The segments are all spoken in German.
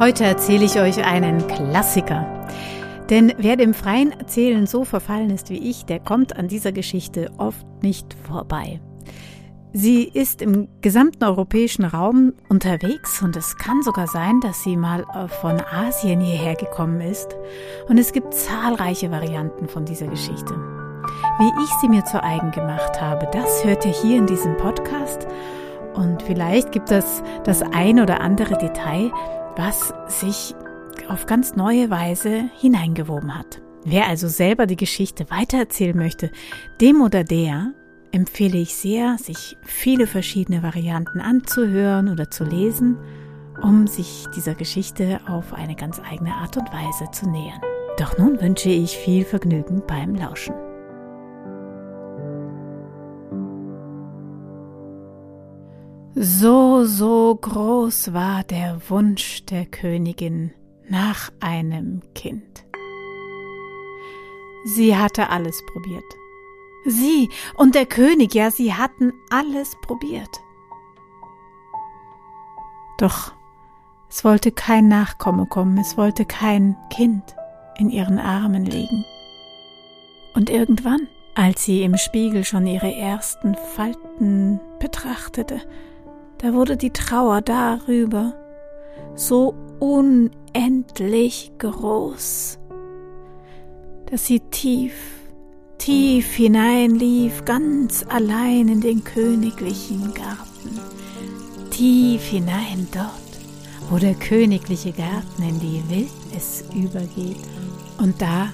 Heute erzähle ich euch einen Klassiker. Denn wer dem freien Erzählen so verfallen ist wie ich, der kommt an dieser Geschichte oft nicht vorbei. Sie ist im gesamten europäischen Raum unterwegs und es kann sogar sein, dass sie mal äh, von Asien hierher gekommen ist. Und es gibt zahlreiche Varianten von dieser Geschichte. Wie ich sie mir zu eigen gemacht habe, das hört ihr hier in diesem Podcast. Und vielleicht gibt es das ein oder andere Detail, was sich auf ganz neue Weise hineingewoben hat. Wer also selber die Geschichte weitererzählen möchte, dem oder der empfehle ich sehr, sich viele verschiedene Varianten anzuhören oder zu lesen, um sich dieser Geschichte auf eine ganz eigene Art und Weise zu nähern. Doch nun wünsche ich viel Vergnügen beim Lauschen. So, so groß war der Wunsch der Königin nach einem Kind. Sie hatte alles probiert. Sie und der König, ja, sie hatten alles probiert. Doch es wollte kein Nachkomme kommen, es wollte kein Kind in ihren Armen liegen. Und irgendwann, als sie im Spiegel schon ihre ersten Falten betrachtete, da wurde die Trauer darüber so unendlich groß, dass sie tief tief hineinlief, ganz allein in den königlichen Garten. Tief hinein dort, wo der königliche Garten in die Wildnis übergeht. Und da,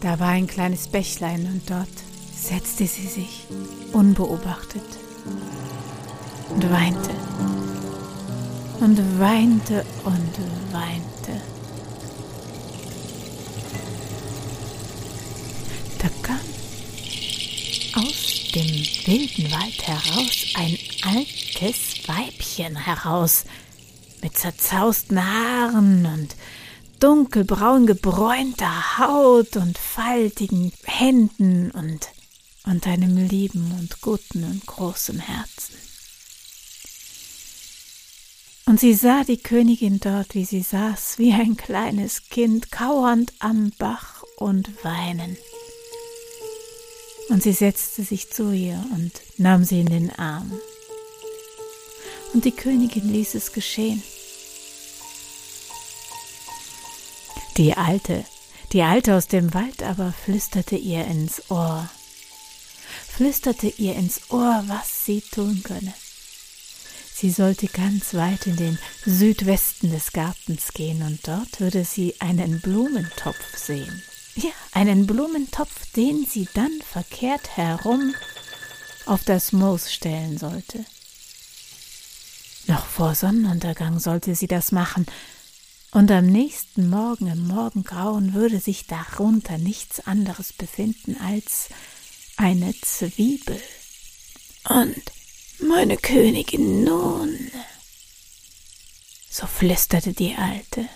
da war ein kleines Bächlein und dort setzte sie sich unbeobachtet und weinte und weinte und weinte. Da kam dem wilden Wald heraus ein altes Weibchen heraus, mit zerzausten Haaren und dunkelbraun gebräunter Haut und faltigen Händen und, und einem lieben und guten und großen Herzen. Und sie sah die Königin dort, wie sie saß, wie ein kleines Kind, kauernd am Bach und weinend und sie setzte sich zu ihr und nahm sie in den Arm. Und die Königin ließ es geschehen. Die Alte, die Alte aus dem Wald aber flüsterte ihr ins Ohr, flüsterte ihr ins Ohr, was sie tun könne. Sie sollte ganz weit in den Südwesten des Gartens gehen und dort würde sie einen Blumentopf sehen. Ja, einen Blumentopf, den sie dann verkehrt herum auf das Moos stellen sollte. Noch vor Sonnenuntergang sollte sie das machen, und am nächsten Morgen im Morgengrauen würde sich darunter nichts anderes befinden als eine Zwiebel. Und meine Königin nun, so flüsterte die Alte,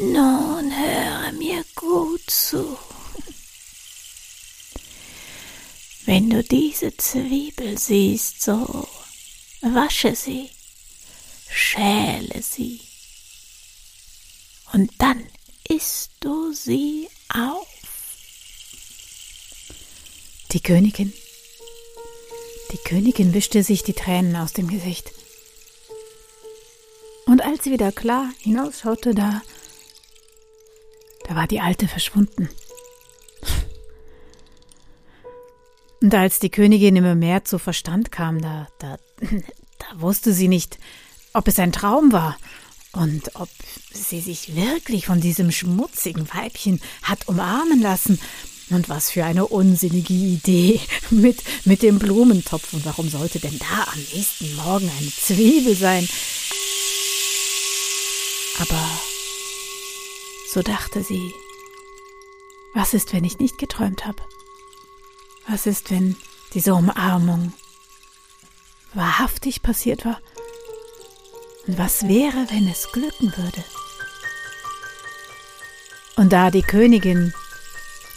nun höre mir gut zu. Wenn du diese Zwiebel siehst, so wasche sie, schäle sie und dann isst du sie auf. Die Königin, die Königin wischte sich die Tränen aus dem Gesicht. Und als sie wieder klar hinausschaute, da da war die Alte verschwunden. Und als die Königin immer mehr zu Verstand kam, da, da, da wusste sie nicht, ob es ein Traum war und ob sie sich wirklich von diesem schmutzigen Weibchen hat umarmen lassen. Und was für eine unsinnige Idee mit, mit dem Blumentopf. Und warum sollte denn da am nächsten Morgen eine Zwiebel sein? Aber so dachte sie. Was ist, wenn ich nicht geträumt habe? Was ist, wenn diese Umarmung wahrhaftig passiert war? Und was wäre, wenn es glücken würde? Und da die Königin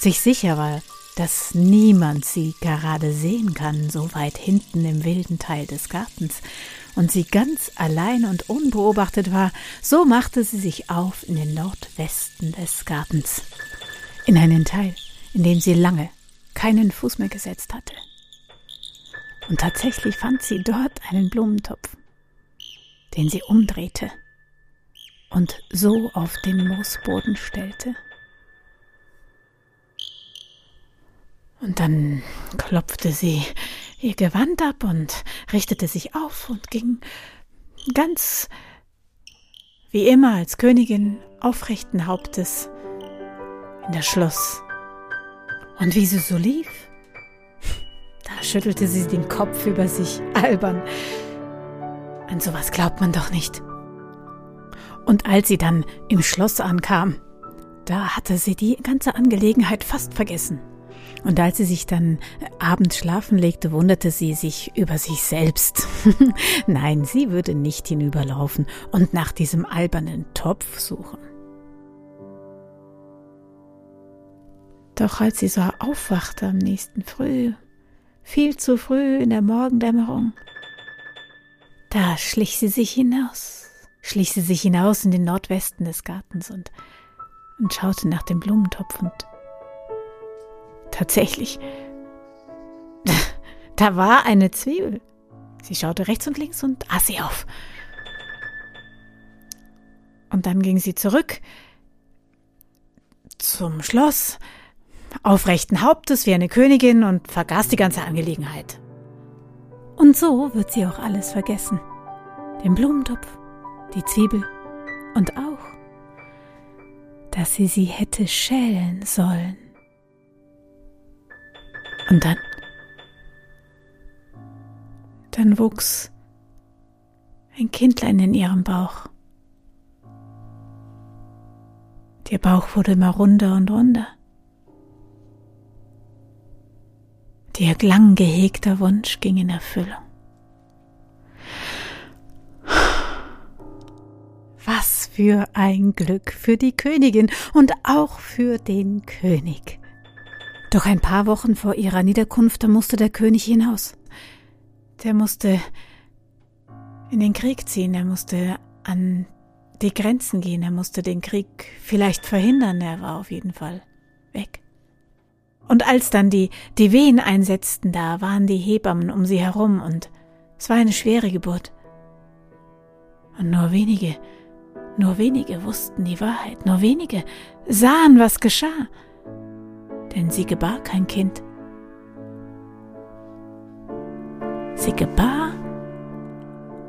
sich sicher war, dass niemand sie gerade sehen kann, so weit hinten im wilden Teil des Gartens, und sie ganz allein und unbeobachtet war, so machte sie sich auf in den Nordwesten des Gartens, in einen Teil, in dem sie lange keinen Fuß mehr gesetzt hatte. Und tatsächlich fand sie dort einen Blumentopf, den sie umdrehte und so auf den Moosboden stellte. Und dann klopfte sie ihr Gewand ab und richtete sich auf und ging ganz wie immer als Königin aufrechten Hauptes in das Schloss. Und wie sie so lief, da schüttelte sie den Kopf über sich, albern. An sowas glaubt man doch nicht. Und als sie dann im Schloss ankam, da hatte sie die ganze Angelegenheit fast vergessen. Und als sie sich dann abends schlafen legte, wunderte sie sich über sich selbst. Nein, sie würde nicht hinüberlaufen und nach diesem albernen Topf suchen. Doch als sie so aufwachte am nächsten Früh, viel zu früh in der Morgendämmerung, da schlich sie sich hinaus, schlich sie sich hinaus in den Nordwesten des Gartens und, und schaute nach dem Blumentopf und Tatsächlich. Da war eine Zwiebel. Sie schaute rechts und links und aß sie auf. Und dann ging sie zurück zum Schloss, aufrechten Hauptes wie eine Königin und vergaß die ganze Angelegenheit. Und so wird sie auch alles vergessen. Den Blumentopf, die Zwiebel und auch, dass sie sie hätte schälen sollen. Und dann, dann wuchs ein Kindlein in ihrem Bauch. Der Bauch wurde immer runder und runder. Der lang gehegter Wunsch ging in Erfüllung. Was für ein Glück für die Königin und auch für den König. Doch ein paar Wochen vor ihrer Niederkunft, musste der König hinaus. Der musste in den Krieg ziehen, er musste an die Grenzen gehen, er musste den Krieg vielleicht verhindern, er war auf jeden Fall weg. Und als dann die, die Wehen einsetzten, da waren die Hebammen um sie herum und es war eine schwere Geburt. Und nur wenige, nur wenige wussten die Wahrheit, nur wenige sahen, was geschah denn sie gebar kein Kind. Sie gebar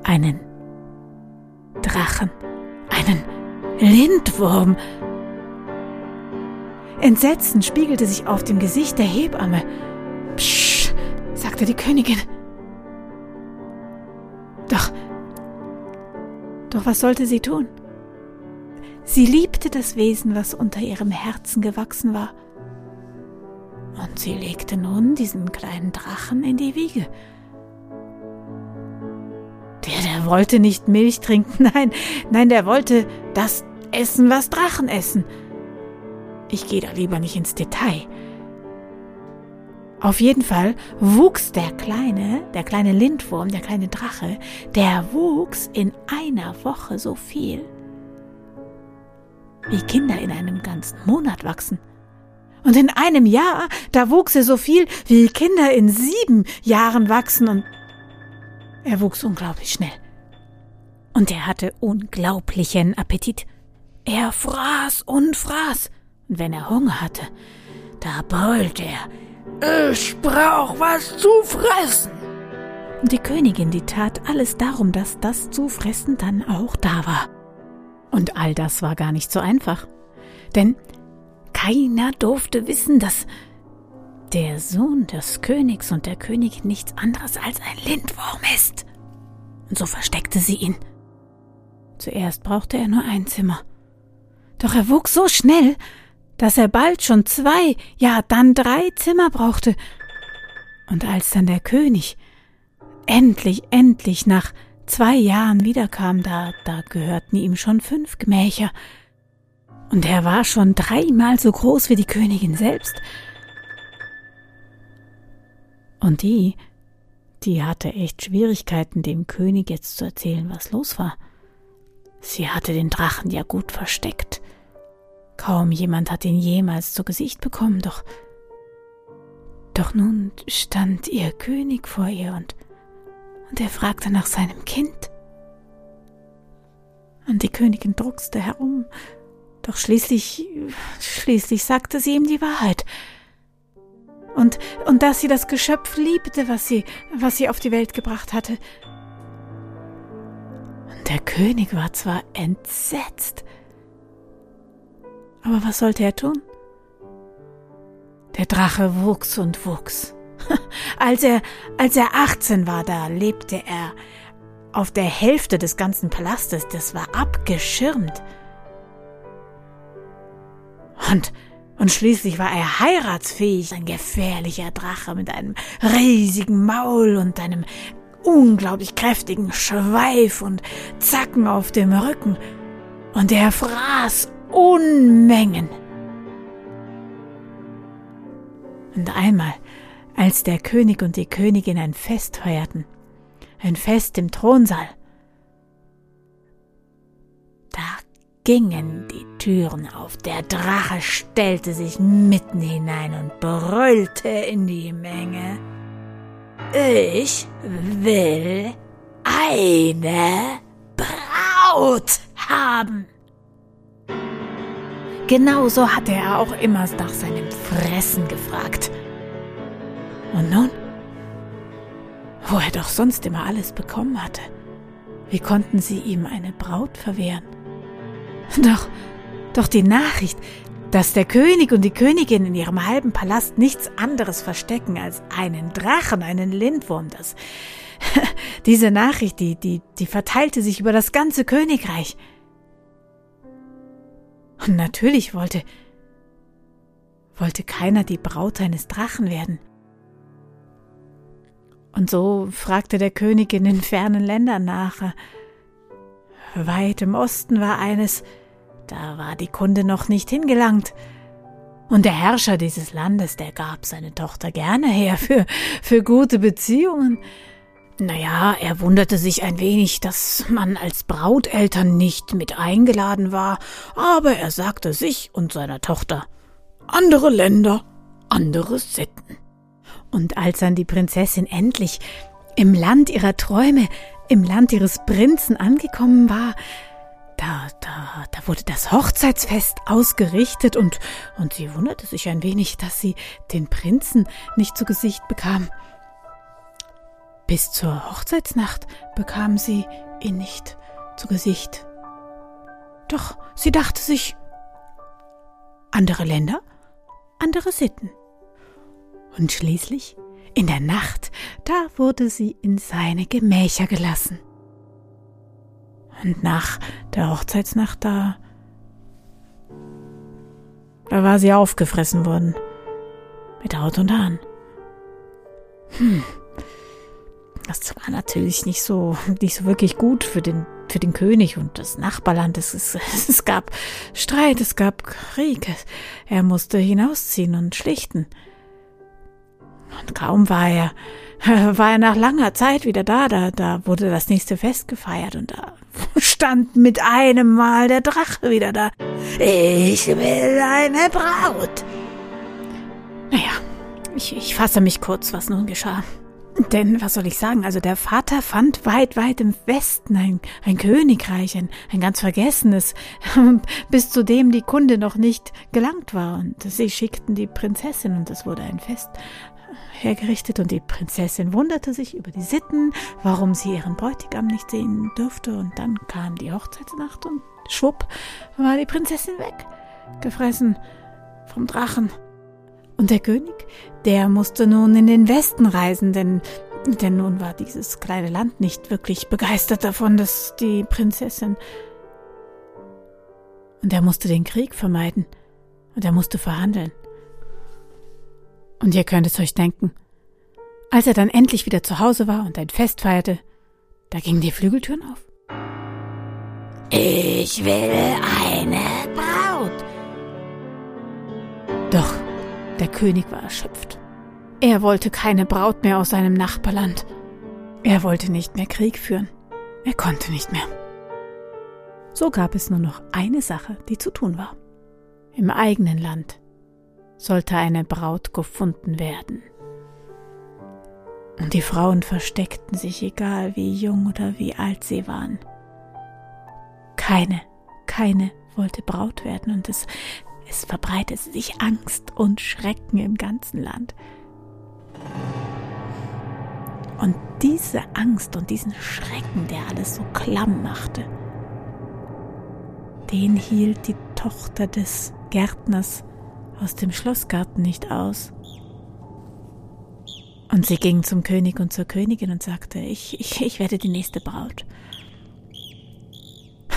einen Drachen, einen Lindwurm. Entsetzen spiegelte sich auf dem Gesicht der Hebamme. Psch, sagte die Königin. Doch, doch was sollte sie tun? Sie liebte das Wesen, was unter ihrem Herzen gewachsen war und sie legte nun diesen kleinen Drachen in die Wiege. Der, der wollte nicht Milch trinken, nein, nein, der wollte das essen, was Drachen essen. Ich gehe da lieber nicht ins Detail. Auf jeden Fall wuchs der kleine, der kleine Lindwurm, der kleine Drache, der wuchs in einer Woche so viel, wie Kinder in einem ganzen Monat wachsen. Und in einem Jahr, da wuchs er so viel, wie Kinder in sieben Jahren wachsen und er wuchs unglaublich schnell. Und er hatte unglaublichen Appetit. Er fraß und fraß. Und wenn er Hunger hatte, da brüllte er, ich brauch was zu fressen. Und die Königin, die tat alles darum, dass das zu fressen dann auch da war. Und all das war gar nicht so einfach. Denn keiner durfte wissen, dass der Sohn des Königs und der Königin nichts anderes als ein Lindwurm ist. Und so versteckte sie ihn. Zuerst brauchte er nur ein Zimmer. Doch er wuchs so schnell, dass er bald schon zwei, ja dann drei Zimmer brauchte. Und als dann der König endlich, endlich nach zwei Jahren wiederkam, da, da gehörten ihm schon fünf Gemächer, und er war schon dreimal so groß wie die Königin selbst. Und die, die hatte echt Schwierigkeiten, dem König jetzt zu erzählen, was los war. Sie hatte den Drachen ja gut versteckt. Kaum jemand hat ihn jemals zu Gesicht bekommen, doch doch nun stand ihr König vor ihr und, und er fragte nach seinem Kind. Und die Königin druckste herum, doch schließlich, schließlich sagte sie ihm die Wahrheit. Und, und dass sie das Geschöpf liebte, was sie, was sie auf die Welt gebracht hatte. Und der König war zwar entsetzt, aber was sollte er tun? Der Drache wuchs und wuchs. Als er, als er 18 war, da lebte er auf der Hälfte des ganzen Palastes. Das war abgeschirmt. Und, und schließlich war er heiratsfähig, ein gefährlicher Drache mit einem riesigen Maul und einem unglaublich kräftigen Schweif und Zacken auf dem Rücken. Und er fraß Unmengen. Und einmal, als der König und die Königin ein Fest feierten, ein Fest im Thronsaal, gingen die Türen auf, der Drache stellte sich mitten hinein und brüllte in die Menge. Ich will eine Braut haben. Genauso hatte er auch immer nach seinem Fressen gefragt. Und nun? Wo er doch sonst immer alles bekommen hatte. Wie konnten sie ihm eine Braut verwehren? Doch, doch die Nachricht, dass der König und die Königin in ihrem halben Palast nichts anderes verstecken als einen Drachen, einen Lindwurm, das, diese Nachricht, die, die, die verteilte sich über das ganze Königreich. Und natürlich wollte, wollte keiner die Braut eines Drachen werden. Und so fragte der König in den fernen Ländern nach. Weit im Osten war eines, da war die Kunde noch nicht hingelangt. Und der Herrscher dieses Landes, der gab seine Tochter gerne her für, für gute Beziehungen. Naja, er wunderte sich ein wenig, dass man als Brauteltern nicht mit eingeladen war, aber er sagte sich und seiner Tochter andere Länder, andere Sitten. Und als dann die Prinzessin endlich im Land ihrer Träume, im Land ihres Prinzen angekommen war, da, da, da wurde das Hochzeitsfest ausgerichtet und, und sie wunderte sich ein wenig, dass sie den Prinzen nicht zu Gesicht bekam. Bis zur Hochzeitsnacht bekam sie ihn nicht zu Gesicht. Doch sie dachte sich, andere Länder, andere Sitten. Und schließlich, in der Nacht, da wurde sie in seine Gemächer gelassen. Und nach der Hochzeitsnacht da, da war sie aufgefressen worden. Mit Haut und Haaren. Hm, das war natürlich nicht so, nicht so wirklich gut für den, für den König und das Nachbarland. Es, es, es gab Streit, es gab Krieg. Er musste hinausziehen und schlichten. Und kaum war er, war er nach langer Zeit wieder da, da, da wurde das nächste Fest gefeiert und da stand mit einem Mal der Drache wieder da. Ich will eine Braut. Naja, ich, ich fasse mich kurz, was nun geschah. Denn, was soll ich sagen, also der Vater fand weit, weit im Westen ein, ein Königreich, ein, ein ganz vergessenes, bis zu dem die Kunde noch nicht gelangt war. Und sie schickten die Prinzessin und es wurde ein Fest hergerichtet und die Prinzessin wunderte sich über die Sitten, warum sie ihren Bräutigam nicht sehen dürfte. Und dann kam die Hochzeitsnacht und schwupp war die Prinzessin weg, gefressen vom Drachen. Und der König, der musste nun in den Westen reisen, denn, denn nun war dieses kleine Land nicht wirklich begeistert davon, dass die Prinzessin. Und er musste den Krieg vermeiden. Und er musste verhandeln. Und ihr könnt es euch denken. Als er dann endlich wieder zu Hause war und ein Fest feierte, da gingen die Flügeltüren auf. Ich will eine Braut. Doch der König war erschöpft. Er wollte keine Braut mehr aus seinem Nachbarland. Er wollte nicht mehr Krieg führen. Er konnte nicht mehr. So gab es nur noch eine Sache, die zu tun war. Im eigenen Land sollte eine Braut gefunden werden. Und die Frauen versteckten sich, egal wie jung oder wie alt sie waren. Keine, keine wollte Braut werden und es, es verbreitete sich Angst und Schrecken im ganzen Land. Und diese Angst und diesen Schrecken, der alles so klamm machte, den hielt die Tochter des Gärtners aus dem Schlossgarten nicht aus. Und sie ging zum König und zur Königin und sagte, ich, ich, ich werde die nächste Braut.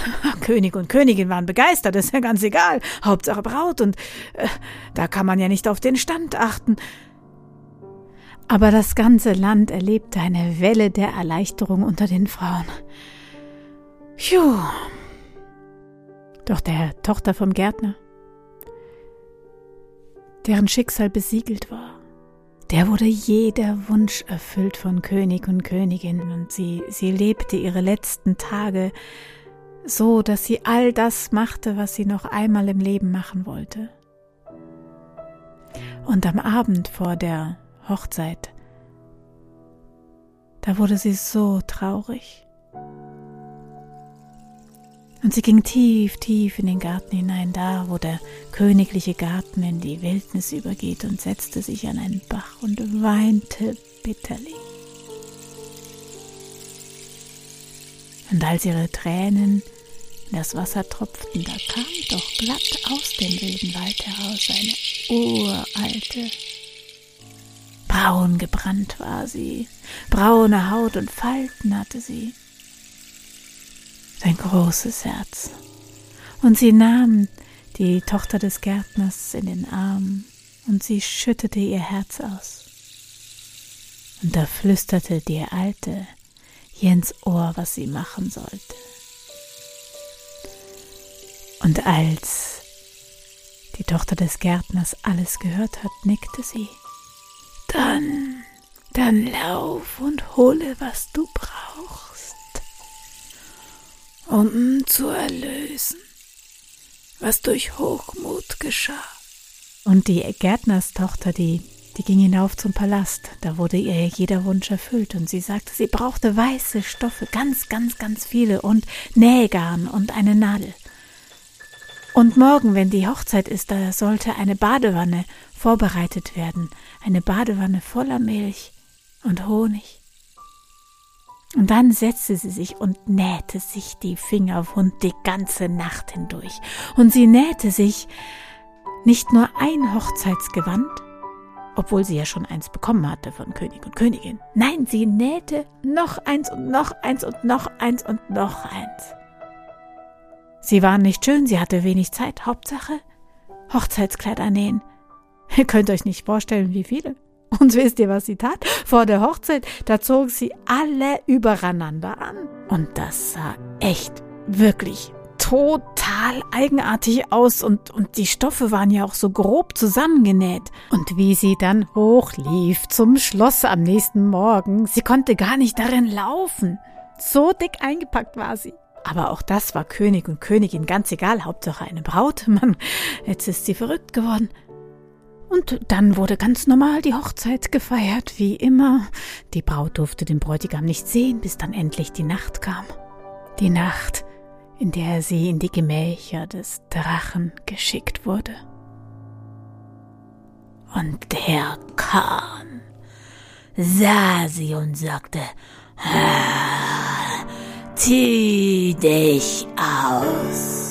König und Königin waren begeistert, ist ja ganz egal. Hauptsache Braut und äh, da kann man ja nicht auf den Stand achten. Aber das ganze Land erlebte eine Welle der Erleichterung unter den Frauen. Phew. Doch der Tochter vom Gärtner, deren Schicksal besiegelt war, der wurde jeder Wunsch erfüllt von König und Königin und sie, sie lebte ihre letzten Tage so, dass sie all das machte, was sie noch einmal im Leben machen wollte. Und am Abend vor der Hochzeit, da wurde sie so traurig. Und sie ging tief, tief in den Garten hinein, da wo der königliche Garten in die Wildnis übergeht, und setzte sich an einen Bach und weinte bitterlich. Und als ihre Tränen in das Wasser tropften, da kam doch glatt aus dem wilden Wald heraus eine uralte. Braun gebrannt war sie, braune Haut und Falten hatte sie sein großes Herz. Und sie nahm die Tochter des Gärtners in den Arm und sie schüttete ihr Herz aus. Und da flüsterte die Alte ins Ohr, was sie machen sollte. Und als die Tochter des Gärtners alles gehört hat, nickte sie. Dann, dann lauf und hole, was du brauchst um zu erlösen, was durch Hochmut geschah. Und die Gärtnerstochter, die, die ging hinauf zum Palast. Da wurde ihr jeder Wunsch erfüllt und sie sagte, sie brauchte weiße Stoffe, ganz, ganz, ganz viele und Nähgarn und eine Nadel. Und morgen, wenn die Hochzeit ist, da sollte eine Badewanne vorbereitet werden, eine Badewanne voller Milch und Honig. Und dann setzte sie sich und nähte sich die Finger wund die ganze Nacht hindurch. Und sie nähte sich nicht nur ein Hochzeitsgewand, obwohl sie ja schon eins bekommen hatte von König und Königin. Nein, sie nähte noch eins und noch eins und noch eins und noch eins. Sie waren nicht schön, sie hatte wenig Zeit. Hauptsache Hochzeitskleider nähen. Ihr könnt euch nicht vorstellen, wie viele. Und wisst ihr, was sie tat? Vor der Hochzeit, da zog sie alle übereinander an. Und das sah echt, wirklich total eigenartig aus und, und die Stoffe waren ja auch so grob zusammengenäht. Und wie sie dann hochlief zum Schloss am nächsten Morgen, sie konnte gar nicht darin laufen. So dick eingepackt war sie. Aber auch das war König und Königin ganz egal, Hauptsache eine Braut. Mann, jetzt ist sie verrückt geworden. Und dann wurde ganz normal die Hochzeit gefeiert, wie immer. Die Braut durfte den Bräutigam nicht sehen, bis dann endlich die Nacht kam. Die Nacht, in der sie in die Gemächer des Drachen geschickt wurde. Und der kam, sah sie und sagte, zieh dich aus.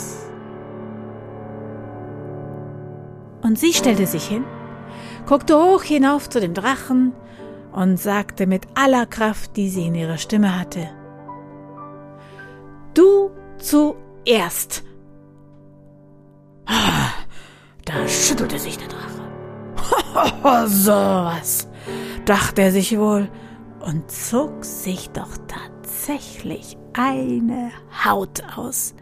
Und sie stellte sich hin, guckte hoch hinauf zu dem Drachen und sagte mit aller Kraft, die sie in ihrer Stimme hatte, Du zuerst. Da schüttelte sich der Drache. so was, dachte er sich wohl und zog sich doch tatsächlich eine Haut aus,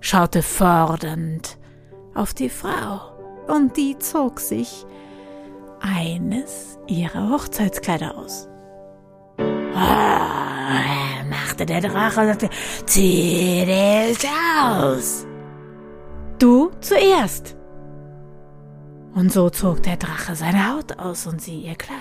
schaute fordernd auf die Frau, und die zog sich eines ihrer Hochzeitskleider aus. Oh, machte der Drache und sagte, zieh dich aus. Du zuerst. Und so zog der Drache seine Haut aus und sie ihr Kleid.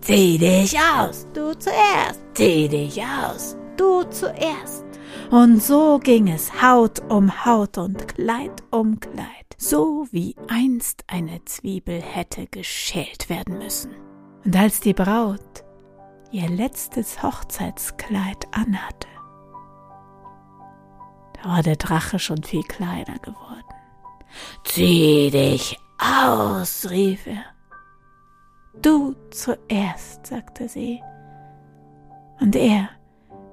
Zieh dich aus. Du zuerst. Zieh dich aus. Du zuerst. Und so ging es Haut um Haut und Kleid um Kleid, so wie einst eine Zwiebel hätte geschält werden müssen. Und als die Braut ihr letztes Hochzeitskleid anhatte, da war der Drache schon viel kleiner geworden. Zieh dich aus, rief er. Du zuerst, sagte sie. Und er,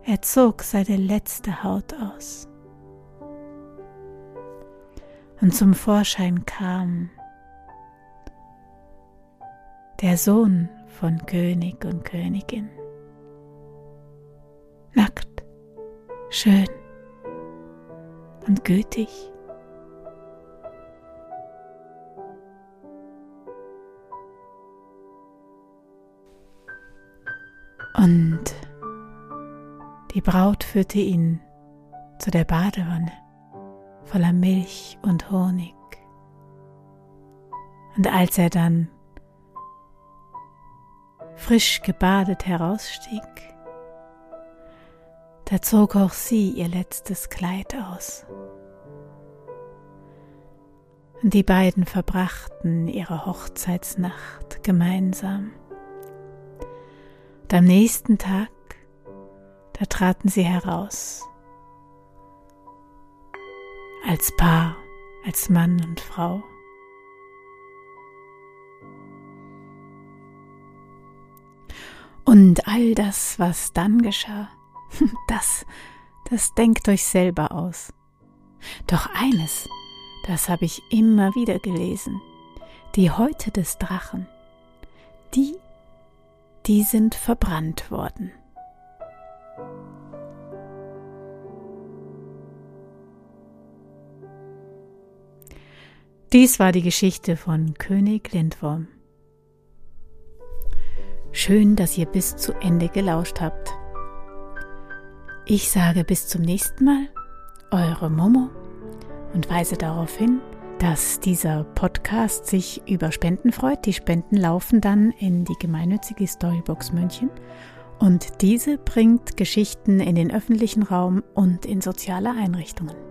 er zog seine letzte Haut aus. Und zum Vorschein kam der Sohn von König und Königin. Nackt, schön und gütig. Und die Braut führte ihn zu der Badewanne voller Milch und Honig. Und als er dann frisch gebadet herausstieg, da zog auch sie ihr letztes Kleid aus. Und die beiden verbrachten ihre Hochzeitsnacht gemeinsam. Und am nächsten Tag, da traten sie heraus. Als Paar, als Mann und Frau. Und all das, was dann geschah, das, das denkt euch selber aus. Doch eines, das habe ich immer wieder gelesen. Die Häute des Drachen, die die sind verbrannt worden. Dies war die Geschichte von König Lindworm. Schön, dass ihr bis zu Ende gelauscht habt. Ich sage bis zum nächsten Mal, eure Momo und weise darauf hin, dass dieser Podcast sich über Spenden freut. Die Spenden laufen dann in die gemeinnützige Storybox München und diese bringt Geschichten in den öffentlichen Raum und in soziale Einrichtungen.